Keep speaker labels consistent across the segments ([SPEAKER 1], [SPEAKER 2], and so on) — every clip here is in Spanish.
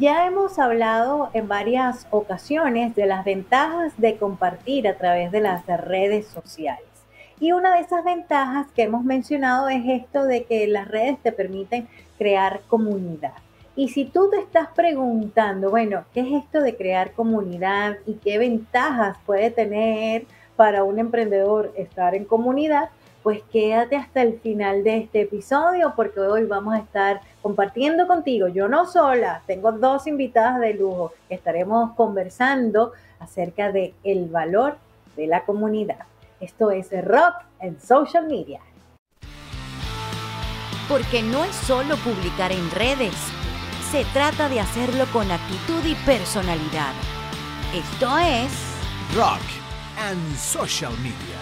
[SPEAKER 1] Ya hemos hablado en varias ocasiones de las ventajas de compartir a través de las redes sociales. Y una de esas ventajas que hemos mencionado es esto de que las redes te permiten crear comunidad. Y si tú te estás preguntando, bueno, ¿qué es esto de crear comunidad y qué ventajas puede tener para un emprendedor estar en comunidad? Pues quédate hasta el final de este episodio porque hoy vamos a estar compartiendo contigo, yo no sola, tengo dos invitadas de lujo, estaremos conversando acerca de el valor de la comunidad. Esto es Rock en Social Media.
[SPEAKER 2] Porque no es solo publicar en redes, se trata de hacerlo con actitud y personalidad. Esto es
[SPEAKER 3] Rock and Social Media.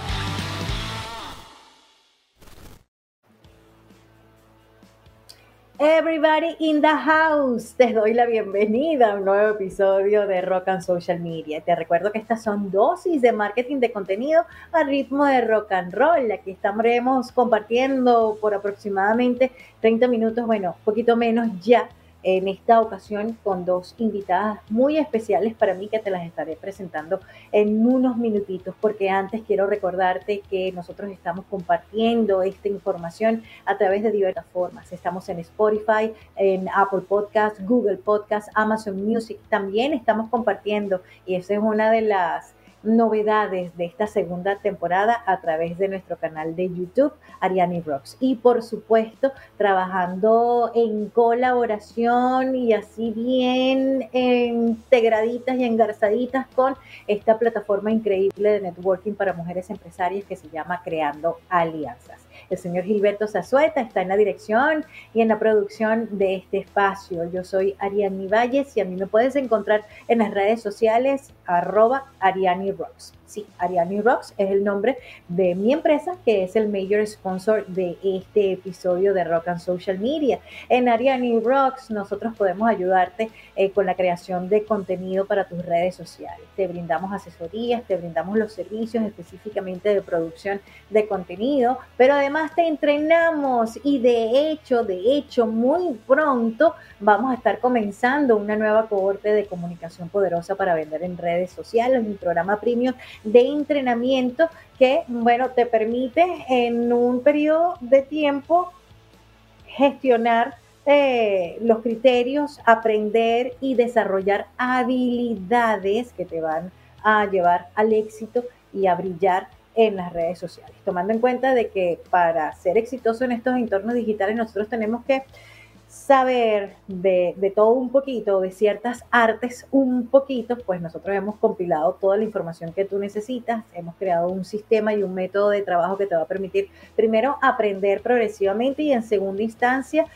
[SPEAKER 1] Everybody in the house, te doy la bienvenida a un nuevo episodio de Rock and Social Media. Te recuerdo que estas son dosis de marketing de contenido a ritmo de rock and roll. Aquí estaremos compartiendo por aproximadamente 30 minutos, bueno, poquito menos ya en esta ocasión con dos invitadas muy especiales para mí que te las estaré presentando en unos minutitos, porque antes quiero recordarte que nosotros estamos compartiendo esta información a través de diversas formas. Estamos en Spotify, en Apple Podcast, Google Podcast, Amazon Music, también estamos compartiendo y esa es una de las novedades de esta segunda temporada a través de nuestro canal de YouTube, Ariani Rocks. Y por supuesto, trabajando en colaboración y así bien integraditas y engarzaditas con esta plataforma increíble de networking para mujeres empresarias que se llama Creando Alianzas. El señor Gilberto Zazueta está en la dirección y en la producción de este espacio. Yo soy Ariani Valles y a mí me puedes encontrar en las redes sociales arroba Ariani Rocks. Sí, Ariani Rocks es el nombre de mi empresa, que es el major sponsor de este episodio de Rock and Social Media. En Ariani Rocks nosotros podemos ayudarte eh, con la creación de contenido para tus redes sociales. Te brindamos asesorías, te brindamos los servicios específicamente de producción de contenido, pero además te entrenamos y de hecho, de hecho, muy pronto vamos a estar comenzando una nueva cohorte de comunicación poderosa para vender en redes sociales, un programa premium de entrenamiento que, bueno, te permite en un periodo de tiempo gestionar eh, los criterios, aprender y desarrollar habilidades que te van a llevar al éxito y a brillar en las redes sociales. Tomando en cuenta de que para ser exitoso en estos entornos digitales nosotros tenemos que saber de, todo un poquito, de ciertas artes un poquito, pues nosotros hemos compilado toda la información que tú necesitas, hemos creado un sistema y un método de trabajo que te va a permitir primero aprender progresivamente y en segunda instancia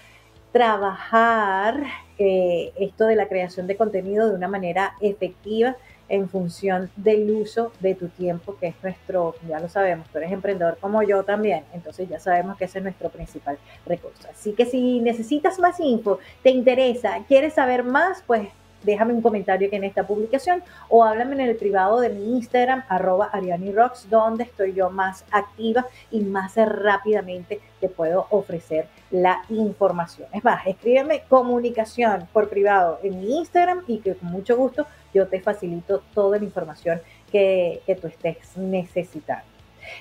[SPEAKER 1] trabajar eh, esto de la creación de contenido de una manera efectiva en función del uso de tu tiempo, que es nuestro, ya lo sabemos, tú eres emprendedor como yo también, entonces ya sabemos que ese es nuestro principal recurso. Así que si necesitas más info, te interesa, quieres saber más, pues déjame un comentario aquí en esta publicación o háblame en el privado de mi Instagram, arroba Rocks, donde estoy yo más activa y más rápidamente te puedo ofrecer la información. Es más, escríbeme comunicación por privado en mi Instagram y que con mucho gusto yo te facilito toda la información que, tú estés necesitando.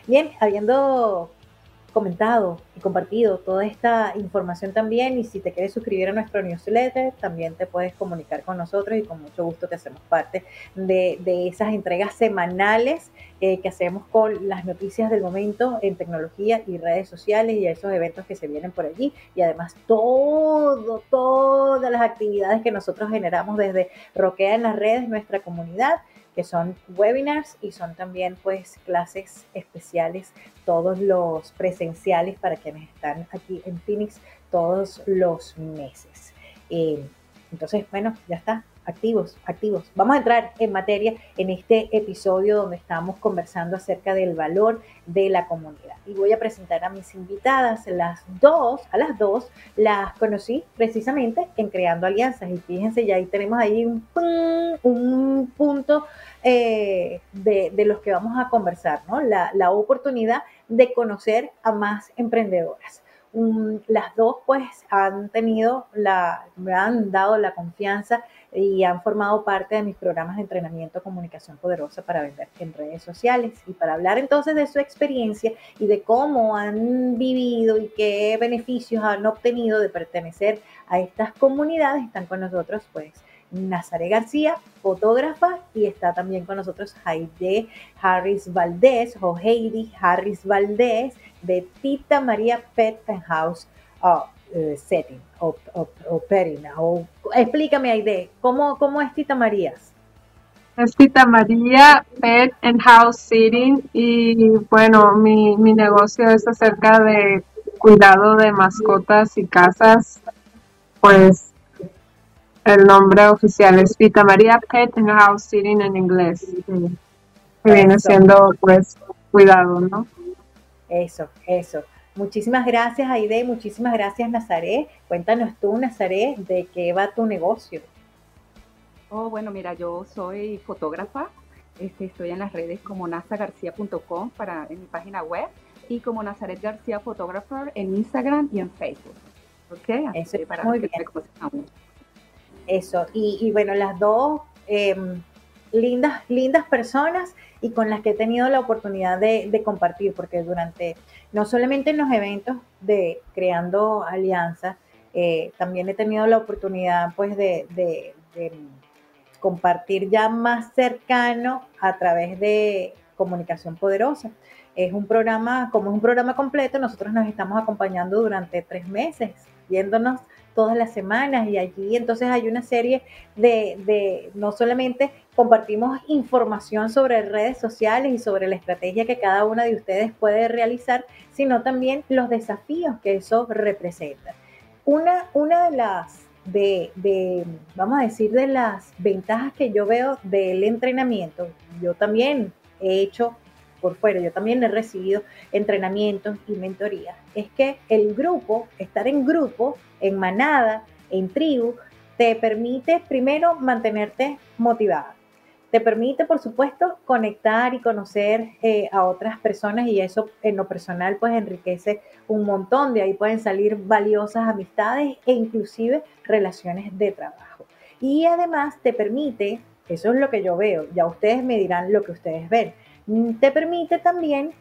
[SPEAKER 1] Bien, habiendo comentado y compartido toda esta información también. Y si te quieres suscribir a nuestro newsletter también te puedes comunicar con nosotros y con mucho gusto te hacemos parte de, de esas entregas semanales eh, que hacemos con las noticias del momento en tecnología y redes sociales y esos eventos que se vienen por allí. Y además todo, todas las actividades que nosotros generamos desde Roquea en las redes, nuestra comunidad que son webinars y son también pues clases especiales, todos los presenciales para quienes están aquí en Phoenix todos los meses. Eh, entonces, bueno, ya está activos, activos. Vamos a entrar en materia en este episodio donde estamos conversando acerca del valor de la comunidad. Y voy a presentar a mis invitadas, las dos, a las dos, las conocí precisamente en Creando Alianzas. Y fíjense, ya ahí tenemos ahí un, un punto eh, de, los que vamos a conversar, ¿no? La, la oportunidad de conocer a más emprendedoras las dos pues han tenido la, me han dado la confianza y han formado parte de mis programas de entrenamiento Comunicación Poderosa para vender en redes sociales. Y para hablar entonces de su experiencia y de cómo han vivido y qué beneficios han obtenido de pertenecer a estas comunidades, están con nosotros pues Nazaré García, fotógrafa, y está también con nosotros Heide Harris Valdés o Heidi Harris Valdés de Tita María Pet House uh, uh, Setting o, Perina. O, explícame Heide, ¿cómo, ¿cómo es Tita María?
[SPEAKER 4] Es Tita María Pet and House Sitting y bueno, mi, mi negocio es acerca de cuidado de mascotas y casas, pues el nombre oficial es Vita María Pet and House Sitting en inglés. Que viene siendo, pues, cuidado, ¿no?
[SPEAKER 1] Eso, eso. Muchísimas gracias, Aide. Muchísimas gracias, Nazaré. Cuéntanos tú, Nazaré, de qué va tu negocio.
[SPEAKER 5] Oh, bueno, mira, yo soy fotógrafa. Este, estoy en las redes como nazagarcía.com para en mi página web y como Nazaret García Photographer en Instagram y en Facebook. ¿Ok?
[SPEAKER 1] Eso para muy bien. Eso, y, bueno, las dos em, lindas, lindas personas y con las que he tenido la oportunidad de, compartir, porque durante, no solamente en los eventos de Creando Alianzas, eh, también he tenido la oportunidad pues de, de, compartir ya más cercano a través de Comunicación Poderosa. Es un programa, como es un programa completo, nosotros nos estamos acompañando durante tres meses, viéndonos todas las semanas y allí entonces hay una serie de, no solamente compartimos información sobre redes sociales y sobre la estrategia que cada una de ustedes puede realizar, sino también los desafíos que eso representa. Una, una de las, de, de, vamos a decir, de las ventajas que yo veo del entrenamiento, yo también he hecho por fuera, yo también he recibido entrenamientos y mentorías, es que el grupo, estar en grupo, en manada, en tribu, te permite primero mantenerte motivada. Te permite, por supuesto, conectar y conocer eh, a otras personas y eso en lo personal pues enriquece un montón. De ahí pueden salir valiosas amistades e inclusive relaciones de trabajo. Y además te permite, eso es lo que yo veo, ya ustedes me dirán lo que ustedes ven, te permite también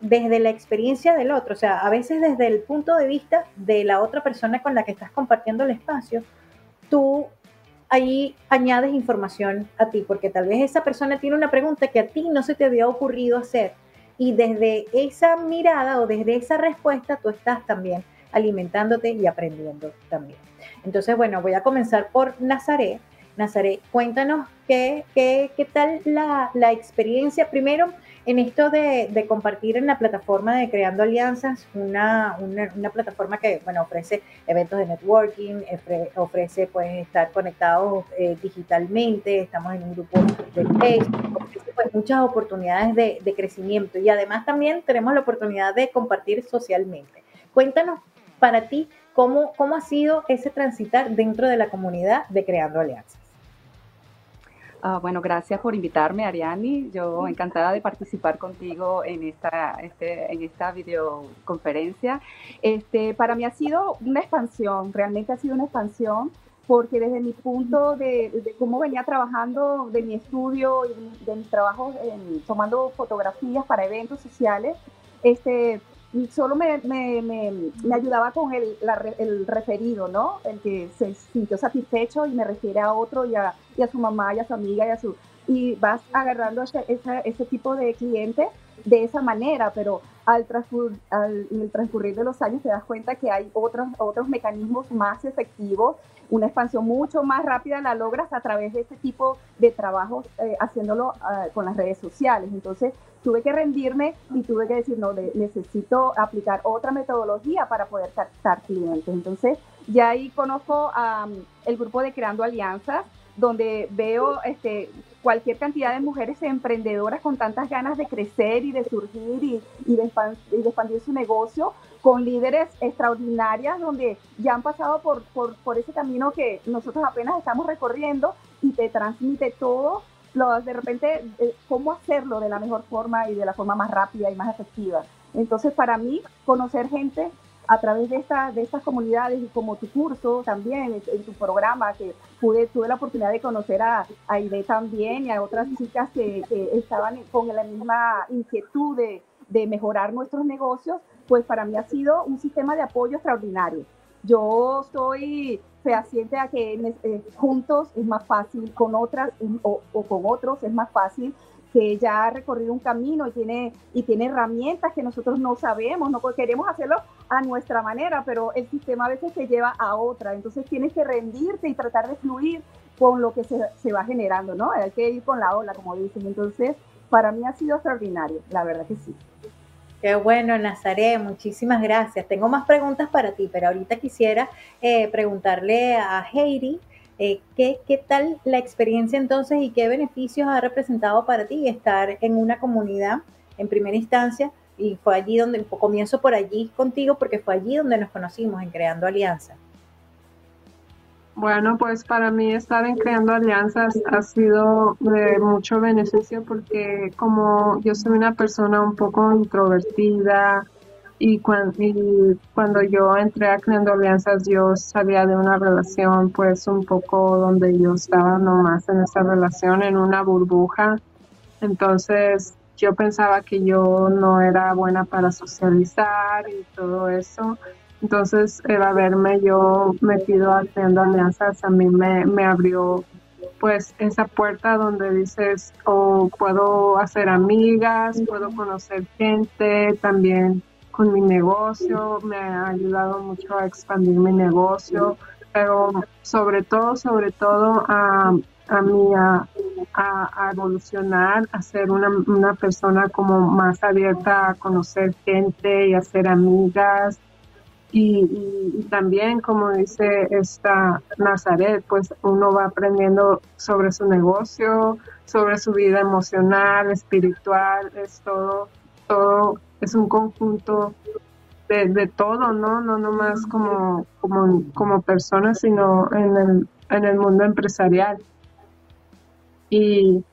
[SPEAKER 1] desde la experiencia del otro, o sea, a veces desde el punto de vista de la otra persona con la que estás compartiendo el espacio, tú ahí añades información a ti, porque tal vez esa persona tiene una pregunta que a ti no se te había ocurrido hacer y desde esa mirada o desde esa respuesta tú estás también alimentándote y aprendiendo también. Entonces, bueno, voy a comenzar por Nazaret. Nazaret, cuéntanos qué, qué, qué tal la, la, experiencia, primero en esto de, de, compartir en la plataforma de Creando Alianzas, una, una, una plataforma que bueno, ofrece eventos de networking, ofrece pues, estar conectados eh, digitalmente, estamos en un grupo de Facebook, ofrece pues, muchas oportunidades de, de crecimiento y además también tenemos la oportunidad de compartir socialmente. Cuéntanos para ti cómo, cómo ha sido ese transitar dentro de la comunidad de Creando Alianzas.
[SPEAKER 5] Ah, bueno, gracias por invitarme, Ariani. Yo encantada de participar contigo en esta, este, en esta videoconferencia. Este, para mí ha sido una expansión, realmente ha sido una expansión, porque desde mi punto de, cómo venía trabajando, de mi estudio y de mis trabajos tomando fotografías para eventos sociales, este, solo me, me, me, ayudaba con el, el, referido, ¿no? El que se sintió satisfecho y me refiere a otro y a, y a su mamá y a su amiga y a su... Y vas agarrando ese, ese, ese tipo de clientes de esa manera, pero al, al, en el transcurrir de los años te das cuenta que hay otros, otros mecanismos más efectivos, una expansión mucho más rápida la logras a través de este tipo de trabajos, eh, haciéndolo ah, con las redes sociales. Entonces tuve que rendirme y tuve que decir, no, necesito aplicar otra metodología para poder captar clientes. Entonces ya ahí conozco a el grupo de Creando Alianzas, donde veo este, cualquier cantidad de mujeres emprendedoras con tantas ganas de crecer y de surgir y, de, expandir, su negocio, con líderes extraordinarias donde ya han pasado por, por, ese camino que nosotros apenas estamos recorriendo y te transmite todo, de repente, eh, cómo hacerlo de la mejor forma y de la forma más rápida y más efectiva. Entonces, para mí, conocer gente a través de, esta, de estas comunidades y como tu curso también, en, tu programa, que pude, tuve la oportunidad de conocer a, a también y a otras chicas que, estaban con la misma inquietud de, de mejorar nuestros negocios, pues para mí ha sido un sistema de apoyo extraordinario. Yo soy fehaciente a que eh, juntos es más fácil, con otras o, o, con otros es más fácil que ya ha recorrido un camino y tiene, y tiene herramientas que nosotros no sabemos, no queremos hacerlo a nuestra manera, pero el sistema a veces te lleva a otra, entonces tienes que rendirte y tratar de fluir con lo que se, se va generando, ¿no? Hay que ir con la ola, como dicen. Entonces, para mí ha sido extraordinario, la verdad que sí.
[SPEAKER 1] Qué bueno, Nazaret, muchísimas gracias. Tengo más preguntas para ti, pero ahorita quisiera eh, preguntarle a Heidi eh, ¿qué, ¿qué, tal la experiencia entonces y qué beneficios ha representado para ti estar en una comunidad en primera instancia. Y fue allí donde, comienzo por allí contigo, porque fue allí donde nos conocimos en Creando Alianzas.
[SPEAKER 4] Bueno, pues para mí estar en Creando Alianzas ha sido de mucho beneficio porque como yo soy una persona un poco introvertida, y cuando, cuando yo entré a Creando Alianzas, yo salía de una relación, pues un poco donde yo estaba nomás en esa relación, en una burbuja. Entonces, yo pensaba que yo no era buena para socializar y todo eso. Entonces, el haberme yo metido a Creando Alianzas a mí me, me abrió pues esa puerta donde dices, oh, puedo hacer amigas, puedo conocer gente, también con mi negocio, me ha ayudado mucho a expandir mi negocio, pero sobre todo, sobre todo a, a mí a, a, evolucionar, a ser una, una, persona como más abierta a conocer gente y a ser amigas. Y, y, también, como dice esta Nazaret, pues uno va aprendiendo sobre su negocio, sobre su vida emocional, espiritual, es todo, todo es un conjunto de, de, todo, ¿no? No nomás como, como, como persona, sino en el, en el mundo empresarial. Y,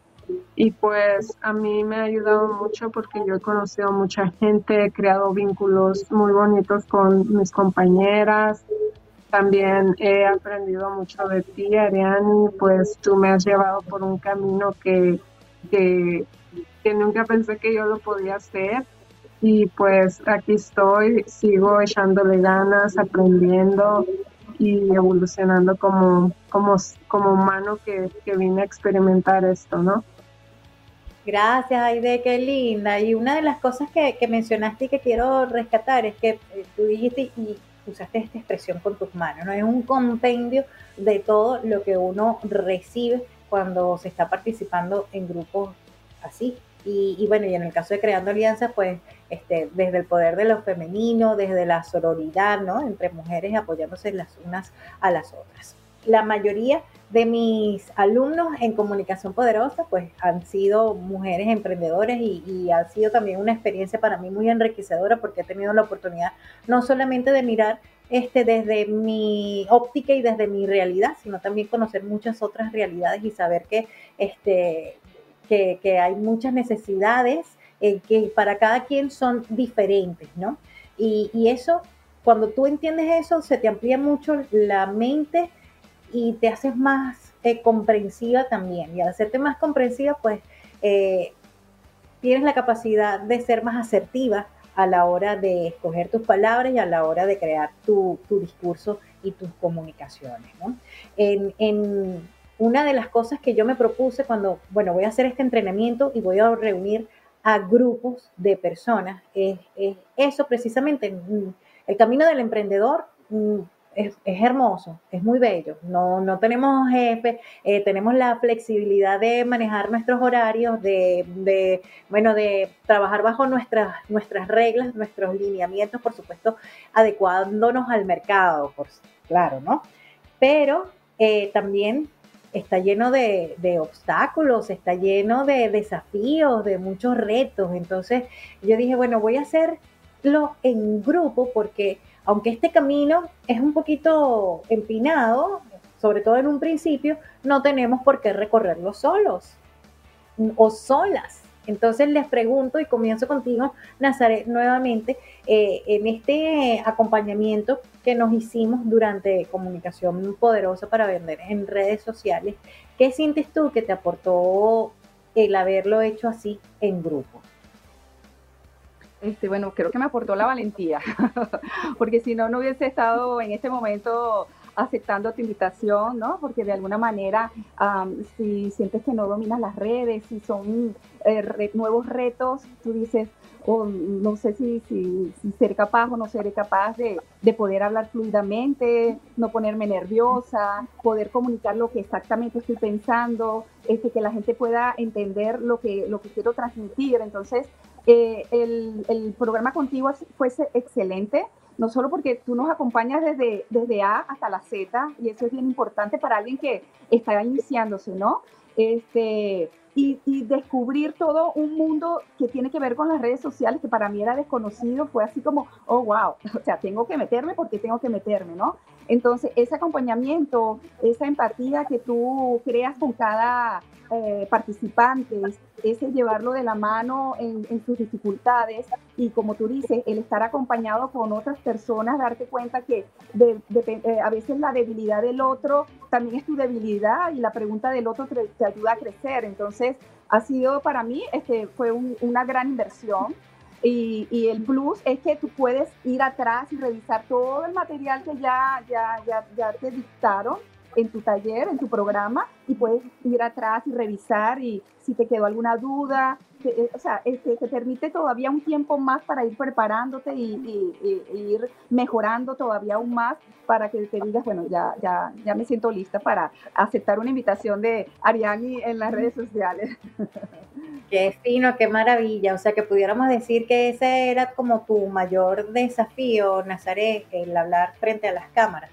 [SPEAKER 4] y pues a mí me ha ayudado mucho porque yo he conocido mucha gente, he creado vínculos muy bonitos con mis compañeras. También he aprendido mucho de ti, Ariane, pues tú me has llevado por un camino que, que, que nunca pensé que yo lo podía hacer y pues aquí estoy, sigo echándole ganas, aprendiendo y evolucionando como, como, como humano que, que vine a experimentar esto, ¿no?
[SPEAKER 1] Gracias, Aide, qué linda. Y una de las cosas que, que mencionaste y que quiero rescatar es que eh, tú dijiste y usaste esta expresión con tus manos, ¿no? Es un compendio de todo lo que uno recibe cuando se está participando en grupos así, y, bueno, y en el caso de Creando Alianzas, pues este, desde el poder de lo femenino, desde la sororidad, ¿no? Entre mujeres apoyándose las unas a las otras. La mayoría de mis alumnos en comunicación poderosa, pues han sido mujeres emprendedoras y, y, ha sido también una experiencia para mí muy enriquecedora porque he tenido la oportunidad no solamente de mirar este, desde mi óptica y desde mi realidad, sino también conocer muchas otras realidades y saber que este, que, hay muchas necesidades eh, que para cada quien son diferentes, ¿no? Y, eso, cuando tú entiendes eso, se te amplía mucho la mente y te haces más eh, comprensiva también. Y al hacerte más comprensiva, pues eh, tienes la capacidad de ser más asertiva a la hora de escoger tus palabras y a la hora de crear tu, discurso y tus comunicaciones. ¿no? En, una de las cosas que yo me propuse cuando, bueno, voy a hacer este entrenamiento y voy a reunir a grupos de personas, es, eso precisamente. Mm, el camino del emprendedor mm, es, hermoso, es muy bello. No, no tenemos jefe, eh, tenemos la flexibilidad de manejar nuestros horarios, de, bueno, de trabajar bajo nuestras, nuestras reglas, nuestros lineamientos, por supuesto, adecuándonos al mercado, claro, ¿no? Pero eh, también está lleno de, obstáculos, está lleno de desafíos, de muchos retos. Entonces yo dije, bueno, voy a hacerlo en grupo porque aunque este camino es un poquito empinado, sobre todo en un principio, no tenemos por qué recorrerlo solos o solas. Entonces les pregunto y comienzo contigo, Nazaret, nuevamente, eh, en este acompañamiento que nos hicimos durante comunicación poderosa para vender en redes sociales, ¿qué sientes tú que te aportó el haberlo hecho así en grupo?
[SPEAKER 5] Este, bueno, creo que me aportó la valentía, porque si no, no hubiese estado en este momento aceptando tu invitación, ¿no? Porque de alguna manera, si sientes que no dominas las redes, si son eh, nuevos retos, tú dices, oh, no sé si, si, seré capaz o no seré capaz de, de, poder hablar fluidamente, no ponerme nerviosa, poder comunicar lo que exactamente estoy pensando, este, que la gente pueda entender lo que, lo que quiero transmitir. Entonces, eh, el, el, programa contigo fue excelente, no solo porque tú nos acompañas desde, desde A hasta la Z, y eso es bien importante para alguien que está iniciándose, ¿no? Este, y, y, descubrir todo un mundo que tiene que ver con las redes sociales que para mí era desconocido, fue así como, oh, wow, o sea, tengo que meterme porque tengo que meterme, ¿no? Entonces, ese acompañamiento, esa empatía que tú creas con cada eh, participante, ese llevarlo de la mano en, sus dificultades y como tú dices, el estar acompañado con otras personas, darte cuenta que eh, a veces la debilidad del otro también es tu debilidad y la pregunta del otro te, ayuda a crecer. Entonces, ha sido para mí, este, fue una gran inversión. Y, el plus es que tú puedes ir atrás y revisar todo el material que ya, ya, ya, ya te dictaron en tu taller, en tu programa, y puedes ir atrás y revisar y si te quedó alguna duda, eh, o sea, este, te permite todavía un tiempo más para ir preparándote y, ir mejorando todavía aún más para que te digas, bueno, ya, ya, ya me siento lista para aceptar una invitación de Ariani en las redes sociales.
[SPEAKER 1] Qué fino, qué maravilla. O sea, que pudiéramos decir que ese era como tu mayor desafío, Nazaret, el hablar frente a las cámaras.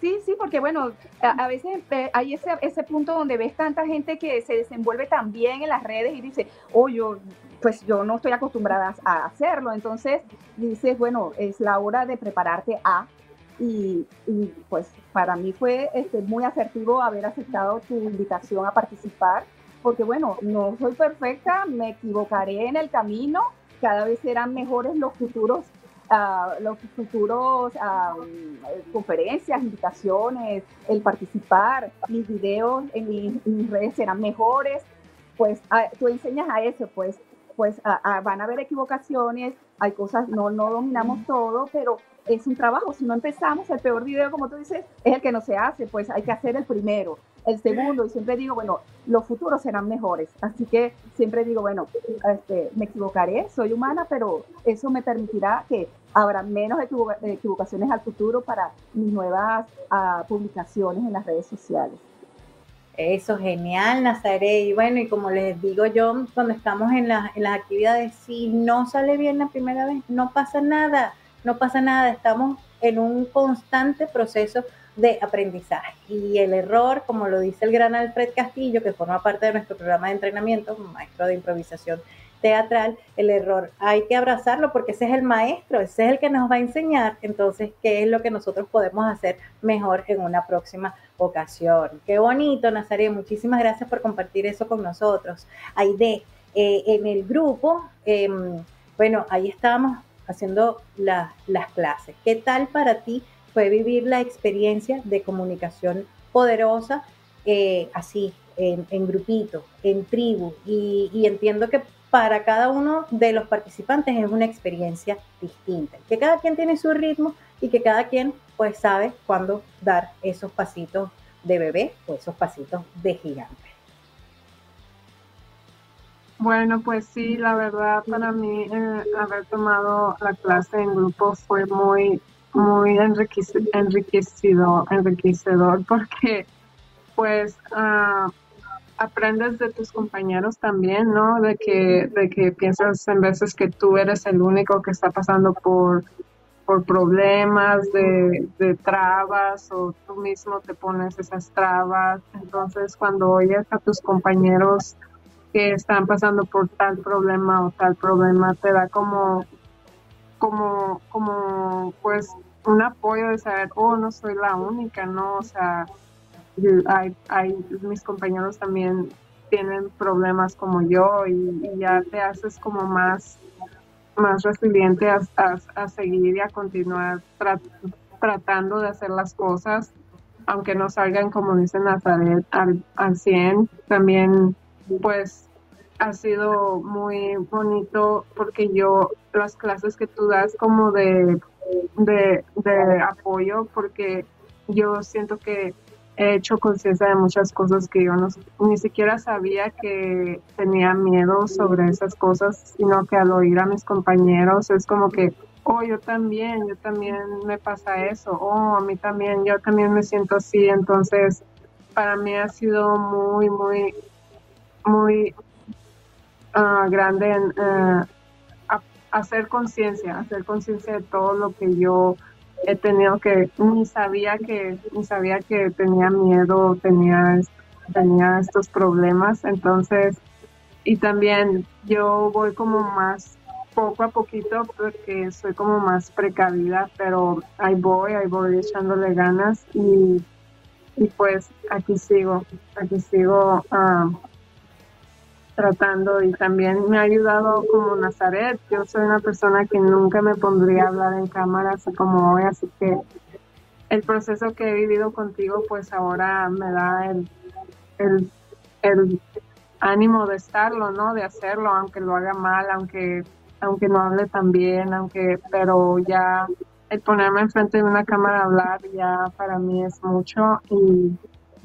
[SPEAKER 5] Sí, sí, porque bueno, a, veces eh, hay ese, ese punto donde ves tanta gente que se desenvuelve tan bien en las redes y dice, oh, yo, pues yo no estoy acostumbrada a hacerlo. Entonces dices, bueno, es la hora de prepararte a. Y, pues para mí fue este, muy asertivo haber aceptado tu invitación a participar, porque bueno, no soy perfecta, me equivocaré en el camino, cada vez serán mejores los futuros los futuros conferencias, invitaciones, el participar, mis videos en mis, redes serán mejores, pues tú enseñas a eso, pues, pues van a haber equivocaciones, hay cosas, no, no dominamos todo, pero es un trabajo. Si no empezamos, el peor video, como tú dices, es el que no se hace, pues hay que hacer el primero, el segundo, y siempre digo, bueno, los futuros serán mejores. Así que siempre digo, bueno, este, me equivocaré, soy humana, pero eso me permitirá que habrá menos equivocaciones al futuro para mis nuevas ah, publicaciones en las redes sociales.
[SPEAKER 1] Eso, genial, Nazaret. Y bueno, y como les digo yo, cuando estamos en, en las actividades, si no sale bien la primera vez, no pasa nada no pasa nada, estamos en un constante proceso de aprendizaje. Y el error, como lo dice el gran Alfred Castillo, que forma parte de nuestro programa de entrenamiento, maestro de improvisación teatral, el error hay que abrazarlo porque ese es el maestro, ese es el que nos va a enseñar, entonces, qué es lo que nosotros podemos hacer mejor en una próxima ocasión. Qué bonito, Nazaret, muchísimas gracias por compartir eso con nosotros. Aide, eh, en el grupo, em, bueno, ahí estamos haciendo las clases. ¿Qué tal para ti fue vivir la experiencia de comunicación poderosa eh, así, en, grupito, en tribu? Y, entiendo que para cada uno de los participantes es una experiencia distinta, que cada quien tiene su ritmo y que cada quien pues sabe cuándo dar esos pasitos de bebé o esos pasitos de gigante.
[SPEAKER 4] Bueno, pues sí, la verdad para mí eh, haber tomado la clase en grupo fue muy, muy enriquecido, enriquecedor porque pues ah, aprendes de tus compañeros también, ¿no? De que, de que piensas en veces que tú eres el único que está pasando por, por problemas de, de trabas o tú mismo te pones esas trabas. Entonces cuando oyes a tus compañeros que están pasando por tal problema o tal problema, te da como, como, como, pues, un apoyo de saber, oh, no soy la única, ¿no? O sea, hay, hay mis compañeros también tienen problemas como yo y, ya te haces como más, más resiliente a, a, seguir y a continuar tratando de hacer las cosas, aunque no salgan como dice Nazaret al, al 100. También pues ha sido muy bonito porque yo las clases que tú das como de, de, apoyo porque yo siento que he hecho conciencia de muchas cosas que yo no, ni siquiera sabía que tenía miedo sobre esas cosas, sino que al oír a mis compañeros es como que, oh, yo también, yo también me pasa eso, oh, a mí también, yo también me siento así, entonces para mí ha sido muy, muy, muy uh, grande en uh, hacer conciencia, hacer conciencia de todo lo que yo he tenido que, ni sabía que, ni sabía que tenía miedo, tenía, tenía estos problemas, entonces, y también yo voy como más poco a poquito porque soy como más precavida, pero ahí voy, ahí voy echándole ganas y, y pues aquí sigo, aquí sigo uh, tratando y también me ha ayudado como Nazaret. Yo soy una persona que nunca me pondría a hablar en cámara así como hoy, así que el proceso que he vivido contigo pues ahora me da el, el, ánimo de estarlo, ¿no? De hacerlo, aunque lo haga mal, aunque aunque no hable tan bien, aunque, pero ya el ponerme enfrente de una cámara a hablar ya para mí es mucho y,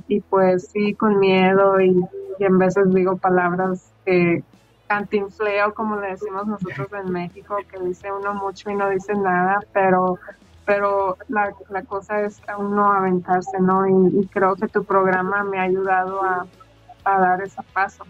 [SPEAKER 4] y pues sí, con miedo y y en veces digo palabras que cantinfleo, como le decimos nosotros en México, que dice uno mucho y no dice nada, pero pero la, la cosa es aún no aventarse, ¿no? Y, creo que tu programa me ha ayudado a, a, dar ese paso.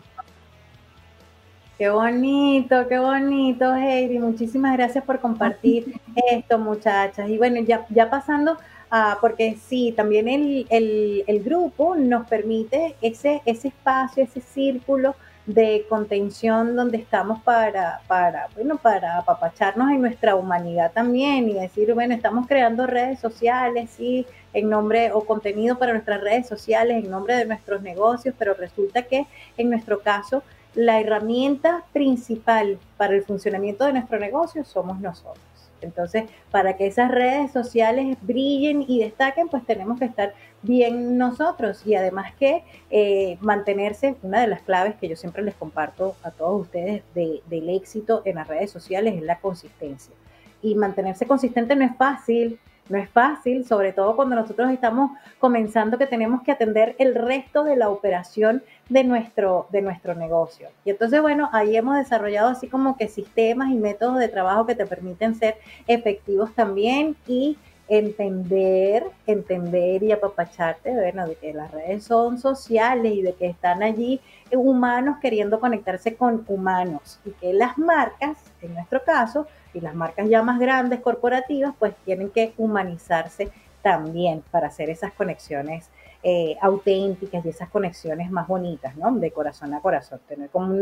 [SPEAKER 1] Qué bonito, qué bonito, Heidi. Muchísimas gracias por compartir esto, muchachas. Y bueno, ya, ya pasando Ah, porque sí, también el, el, grupo nos permite ese, ese espacio, ese círculo de contención donde estamos para, para, bueno, para apapacharnos en nuestra humanidad también y decir, bueno, estamos creando redes sociales, sí, en nombre o contenido para nuestras redes sociales, en nombre de nuestros negocios, pero resulta que en nuestro caso la herramienta principal para el funcionamiento de nuestro negocio somos nosotros. Entonces, para que esas redes sociales brillen y destaquen, pues tenemos que estar bien nosotros y además que eh, mantenerse, una de las claves que yo siempre les comparto a todos ustedes del éxito en las redes sociales es la consistencia. Y mantenerse consistente no es fácil, no es fácil, sobre todo cuando nosotros estamos comenzando que tenemos que atender el resto de la operación de nuestro, de nuestro negocio. Y entonces, bueno, ahí hemos desarrollado así como que sistemas y métodos de trabajo que te permiten ser efectivos también y entender, entender y apapacharte, bueno, de que las redes son sociales y de que están allí humanos queriendo conectarse con humanos y que las marcas, en nuestro caso, y las marcas ya más grandes, corporativas, pues tienen que humanizarse también para hacer esas conexiones eh, auténticas y esas conexiones más bonitas, ¿no? De corazón a corazón, tener como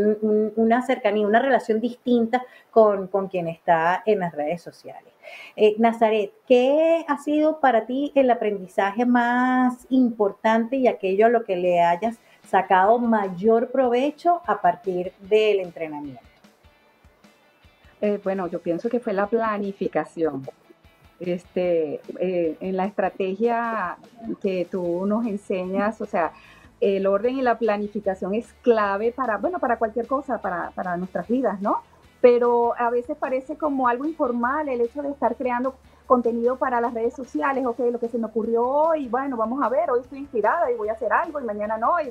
[SPEAKER 1] una cercanía, una relación distinta con, con, quien está en las redes sociales. Eh, Nazaret, ¿qué ha sido para ti el aprendizaje más importante y aquello a lo que le hayas sacado mayor provecho a partir del entrenamiento?
[SPEAKER 5] Eh, bueno, yo pienso que fue la planificación. Este, eh, en la estrategia que tú nos enseñas, o sea, el orden y la planificación es clave para, bueno, para cualquier cosa, para, para nuestras vidas, ¿no? Pero a veces parece como algo informal el hecho de estar creando contenido para las redes sociales, ok, lo que se me ocurrió hoy, bueno, vamos a ver, hoy estoy inspirada y voy a hacer algo y mañana no, y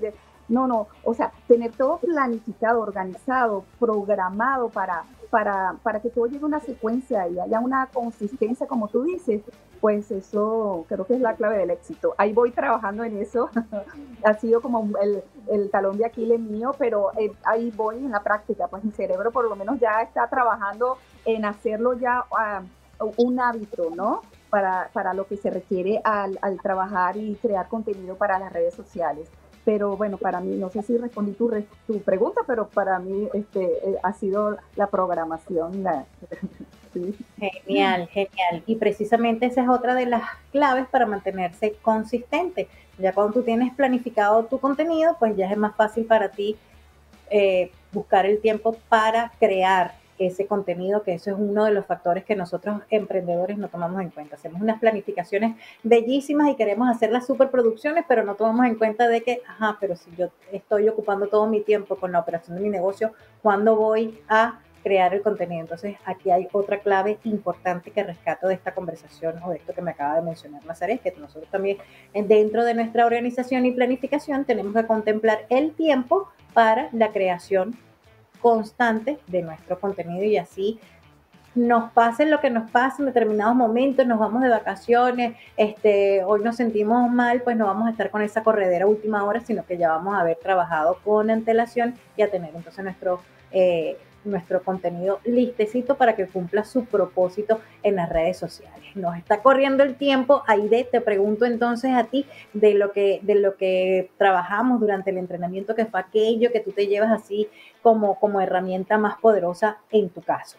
[SPEAKER 5] no, no, o sea, tener todo planificado, organizado, programado para, para, para que todo llegue a una secuencia y haya una consistencia, como tú dices, pues eso creo que es la clave del éxito. Ahí voy trabajando en eso. ha sido como el, el, talón de Aquiles mío, pero eh, ahí voy en la práctica. Pues mi cerebro por lo menos ya está trabajando en hacerlo ya uh, un hábito, ¿no? Para, para, lo que se requiere al trabajar y crear contenido para las redes sociales. Pero bueno, para mí, no sé si respondí tu, tu pregunta, pero para mí este, eh, ha sido la programación.
[SPEAKER 1] Genial, genial. Y precisamente esa es otra de las claves para mantenerse consistente. Ya cuando tú tienes planificado tu contenido, pues ya es más fácil para ti eh, buscar el tiempo para crear ese contenido, que eso es uno de los factores que nosotros emprendedores no tomamos en cuenta. Hacemos unas planificaciones bellísimas y queremos hacer las superproducciones, pero no tomamos en cuenta de que, ajá, pero si yo estoy ocupando todo mi tiempo con la operación de mi negocio, ¿cuándo voy a crear el contenido. Entonces, aquí hay otra clave importante que rescato de esta conversación o de esto que me acaba de mencionar Nazaret, que nosotros también eh, dentro de nuestra organización y planificación tenemos que contemplar el tiempo para la creación constante de nuestro contenido y así nos pase lo que nos pasa en determinados momentos, nos vamos de vacaciones, este, hoy nos sentimos mal, pues no vamos a estar con esa corredera última hora, sino que ya vamos a haber trabajado con antelación y a tener entonces nuestro eh, nuestro contenido listecito para que cumpla su propósito en las redes sociales. Nos está corriendo el tiempo, Aide, te pregunto entonces a ti de lo que de lo que trabajamos durante el entrenamiento que fue aquello que tú te llevas así como como herramienta más poderosa en tu caso.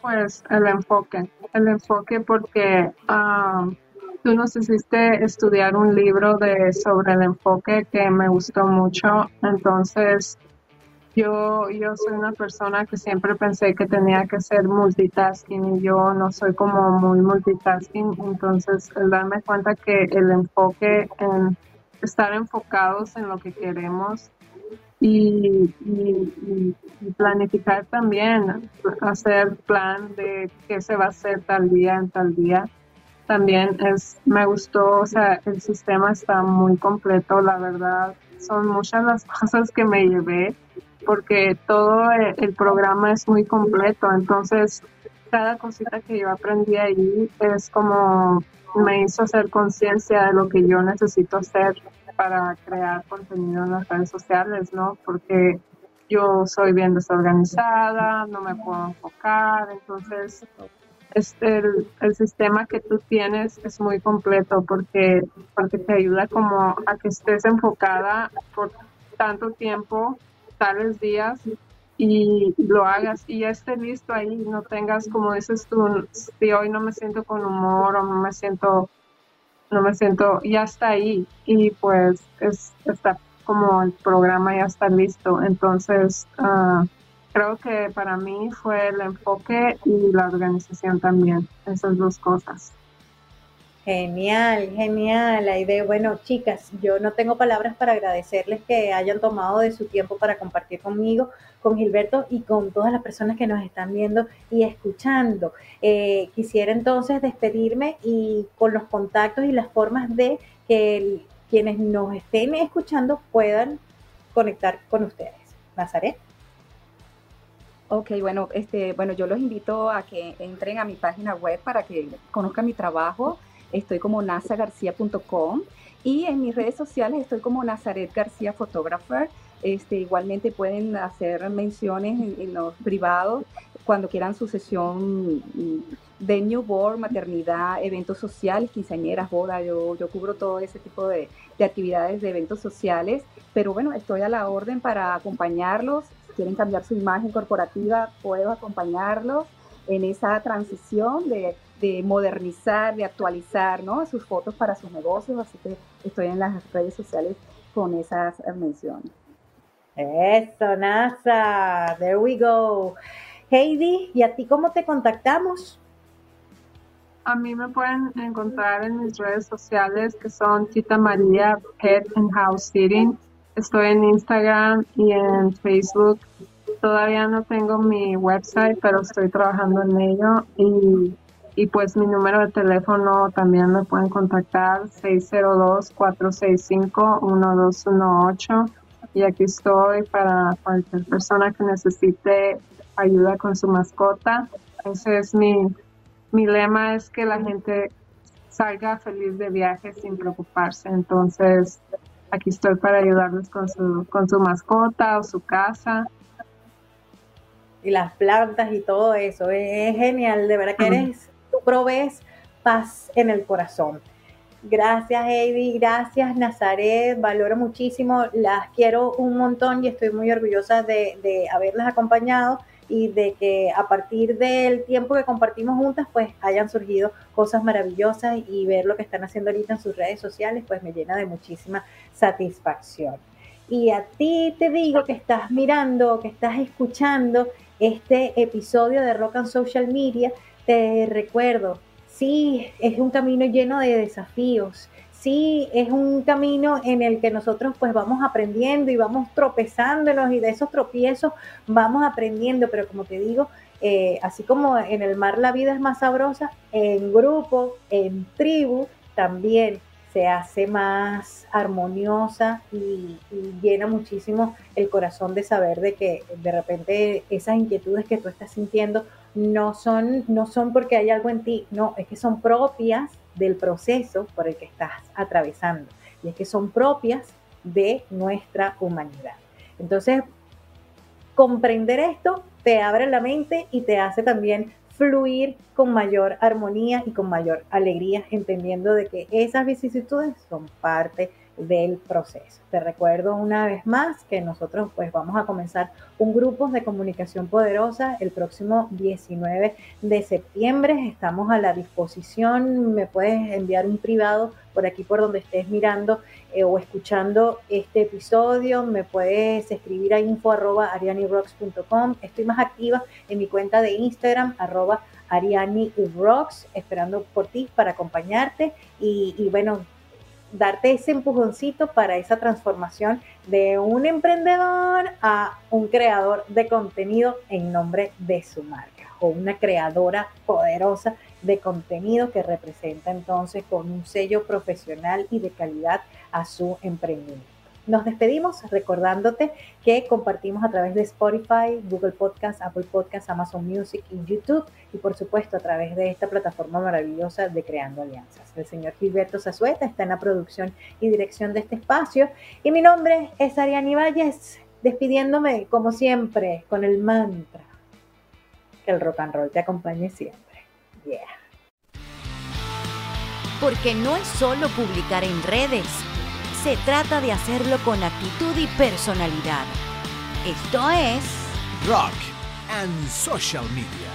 [SPEAKER 4] Pues el enfoque, el enfoque porque ah, tú nos hiciste estudiar un libro de sobre el enfoque que me gustó mucho, entonces yo, yo soy una persona que siempre pensé que tenía que ser multitasking y yo no soy como muy multitasking, entonces el darme cuenta que el enfoque en estar enfocados en lo que queremos y, planificar también, hacer plan de qué se va a hacer tal día en tal día. También es, me gustó, o sea, el sistema está muy completo, la verdad, son muchas las cosas que me llevé porque todo el programa es muy completo, entonces cada cosita que yo aprendí ahí es como me hizo hacer conciencia de lo que yo necesito hacer para crear contenido en las redes sociales, ¿no? Porque yo soy bien desorganizada, no me puedo enfocar, entonces este, el, el, sistema que tú tienes es muy completo porque, porque te ayuda como a que estés enfocada por tanto tiempo tales días y lo hagas y ya esté listo ahí, no tengas como dices tú, si hoy no me siento con humor o no me siento, no me siento, ya está ahí y pues es, está como el programa ya está listo. Entonces, uh, creo que para mí fue el enfoque y la organización también, esas dos cosas.
[SPEAKER 1] Genial, genial, idea. Bueno, chicas, yo no tengo palabras para agradecerles que hayan tomado de su tiempo para compartir conmigo, con Gilberto y con todas las personas que nos están viendo y escuchando. Eh, quisiera entonces despedirme y con los contactos y las formas de que quienes nos estén escuchando puedan conectar con ustedes. Nazaret.
[SPEAKER 5] Ok, bueno, este, bueno, yo los invito a que entren a mi página web para que conozcan mi trabajo. Estoy como nasagarcía.com y en mis redes sociales estoy como Nazaret García Photographer. Este, igualmente pueden hacer menciones en, los privados cuando quieran su sesión de newborn, maternidad, eventos sociales, quinceañeras, boda. Yo, yo cubro todo ese tipo de, de actividades de eventos sociales. Pero bueno, estoy a la orden para acompañarlos. Si quieren cambiar su imagen corporativa, puedo acompañarlos en esa transición de de modernizar, de actualizar ¿no? sus fotos para sus negocios, así que estoy en las redes sociales con esas menciones.
[SPEAKER 1] Eso, NASA, there we go. Heidi, ¿y a ti cómo te contactamos?
[SPEAKER 4] A mí me pueden encontrar en mis redes sociales que son Tita María Pet and House Sitting. Estoy en Instagram y en Facebook. Todavía no tengo mi website, pero estoy trabajando en ello y y pues mi número de teléfono también me pueden contactar 602-465-1218 y aquí estoy para cualquier persona que necesite ayuda con su mascota. Ese es mi, mi lema, es que la gente salga feliz de viaje sin preocuparse. Entonces, aquí estoy para ayudarles con su, con su mascota o su casa.
[SPEAKER 1] Y las plantas y todo eso. Es genial, de verdad que eres provees paz en el corazón. Gracias, Heidi. Gracias, Nazaret. Valoro muchísimo. Las quiero un montón y estoy muy orgullosa de, de, haberlas acompañado y de que a partir del tiempo que compartimos juntas, pues hayan surgido cosas maravillosas y ver lo que están haciendo ahorita en sus redes sociales, pues me llena de muchísima satisfacción. y a ti te digo que estás mirando, que estás escuchando este episodio de Rock and Social Media, te recuerdo, sí, es un camino lleno de desafíos, sí, es un camino en el que nosotros pues vamos aprendiendo y vamos tropezándonos y de esos tropiezos vamos aprendiendo, pero como te digo, eh, así como en el mar la vida es más sabrosa, en grupo, en tribu, también se hace más armoniosa y, llena muchísimo el corazón de saber de que de repente esas inquietudes que tú estás sintiendo no son, no son porque hay algo en ti, no, es que son propias del proceso por el que estás atravesando y es que son propias de nuestra humanidad. Entonces, comprender esto te abre la mente y te hace también fluir con mayor armonía y con mayor alegría, entendiendo de que esas vicisitudes son parte del proceso. Te recuerdo una vez más que nosotros pues vamos a comenzar un grupo de comunicación poderosa el próximo 19 de septiembre. Estamos a la disposición, me puedes enviar un privado por aquí por donde estés mirando eh, o escuchando este episodio, me puedes escribir a info arroba arianirocks.com. Estoy más activa en mi cuenta de Instagram arroba Ariani Rocks, esperando por ti para acompañarte y, y bueno, darte ese empujoncito para esa transformación de un emprendedor a un creador de contenido en nombre de su marca o una creadora poderosa de contenido que representa entonces con un sello profesional y de calidad a su emprendimiento. Nos despedimos recordándote que compartimos a través de Spotify, Google Podcast, Apple Podcast, Amazon Music y YouTube y por supuesto a través de esta plataforma maravillosa de Creando Alianzas. El señor Gilberto Zazueta está en la producción y dirección de este espacio y mi nombre es Ariani Valles, despidiéndome como siempre con el mantra que el rock and roll te acompañe siempre. Yeah.
[SPEAKER 2] Porque no es solo publicar en redes se trata de hacerlo con actitud y personalidad. Esto es
[SPEAKER 3] Rock and Social Media.